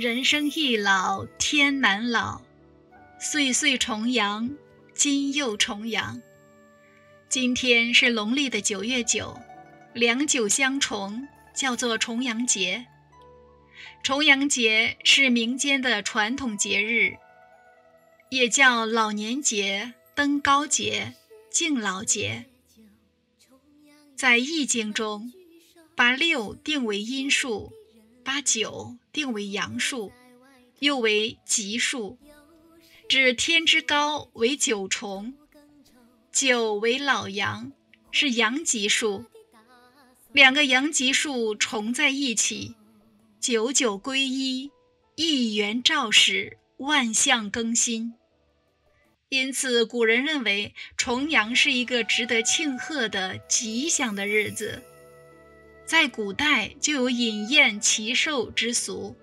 人生易老，天难老，岁岁重阳，今又重阳。今天是农历的九月九，两九相重，叫做重阳节。重阳节是民间的传统节日，也叫老年节、登高节、敬老节。在易经中，把六定为阴数。把九定为阳数，又为吉数，指天之高为九重，九为老阳，是阳吉数。两个阳吉数重在一起，九九归一，一元肇始，万象更新。因此，古人认为重阳是一个值得庆贺的吉祥的日子。在古代就有饮宴祈寿之俗。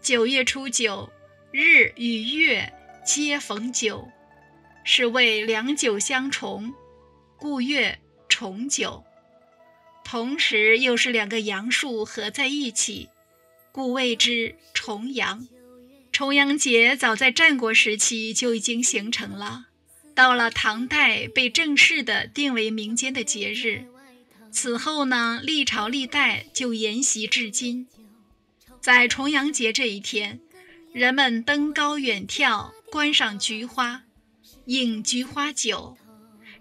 九月初九，日与月皆逢九，是谓两九相重，故月重九。同时又是两个阳数合在一起，故谓之重阳。重阳节早在战国时期就已经形成了，到了唐代被正式的定为民间的节日。此后呢，历朝历代就沿袭至今。在重阳节这一天，人们登高远眺，观赏菊花，饮菊花酒，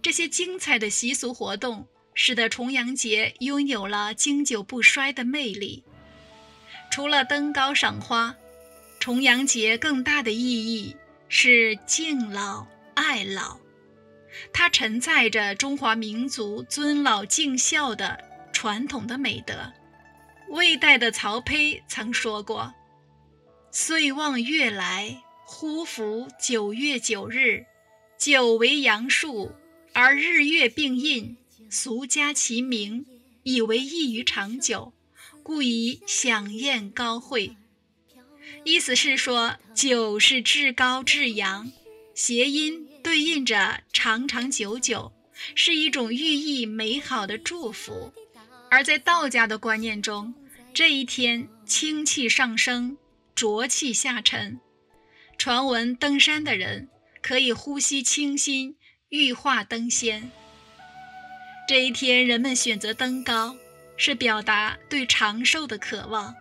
这些精彩的习俗活动，使得重阳节拥有了经久不衰的魅力。除了登高赏花，重阳节更大的意义是敬老爱老。它承载着中华民族尊老敬孝的传统的美德。魏代的曹丕曾说过：“岁望月来，忽逢九月九日。九为阳数，而日月并印，俗加其名，以为异于长久，故以享宴高会。”意思是说，九是至高至阳，谐音。对应着长长久久，是一种寓意美好的祝福。而在道家的观念中，这一天清气上升，浊气下沉。传闻登山的人可以呼吸清新，羽化登仙。这一天人们选择登高，是表达对长寿的渴望。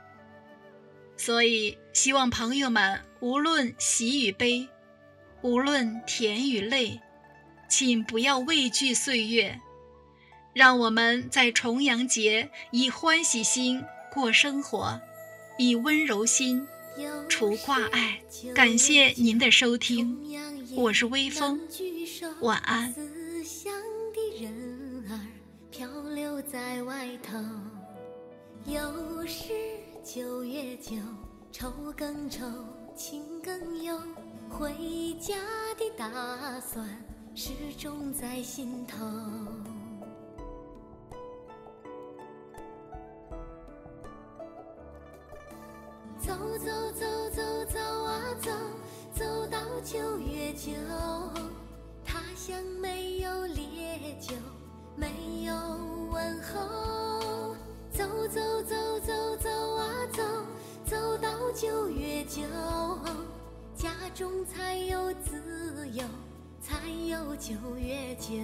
所以，希望朋友们无论喜与悲。无论甜与泪，请不要畏惧岁月，让我们在重阳节以欢喜心过生活，以温柔心除挂碍。感谢您的收听，我是微风，晚安。情更有回家的打算始终在心头。走走走走走啊走，走到九月九，他乡没有烈酒，没有问候。走走走走走啊走，九月九。家中才有自由，才有九月九。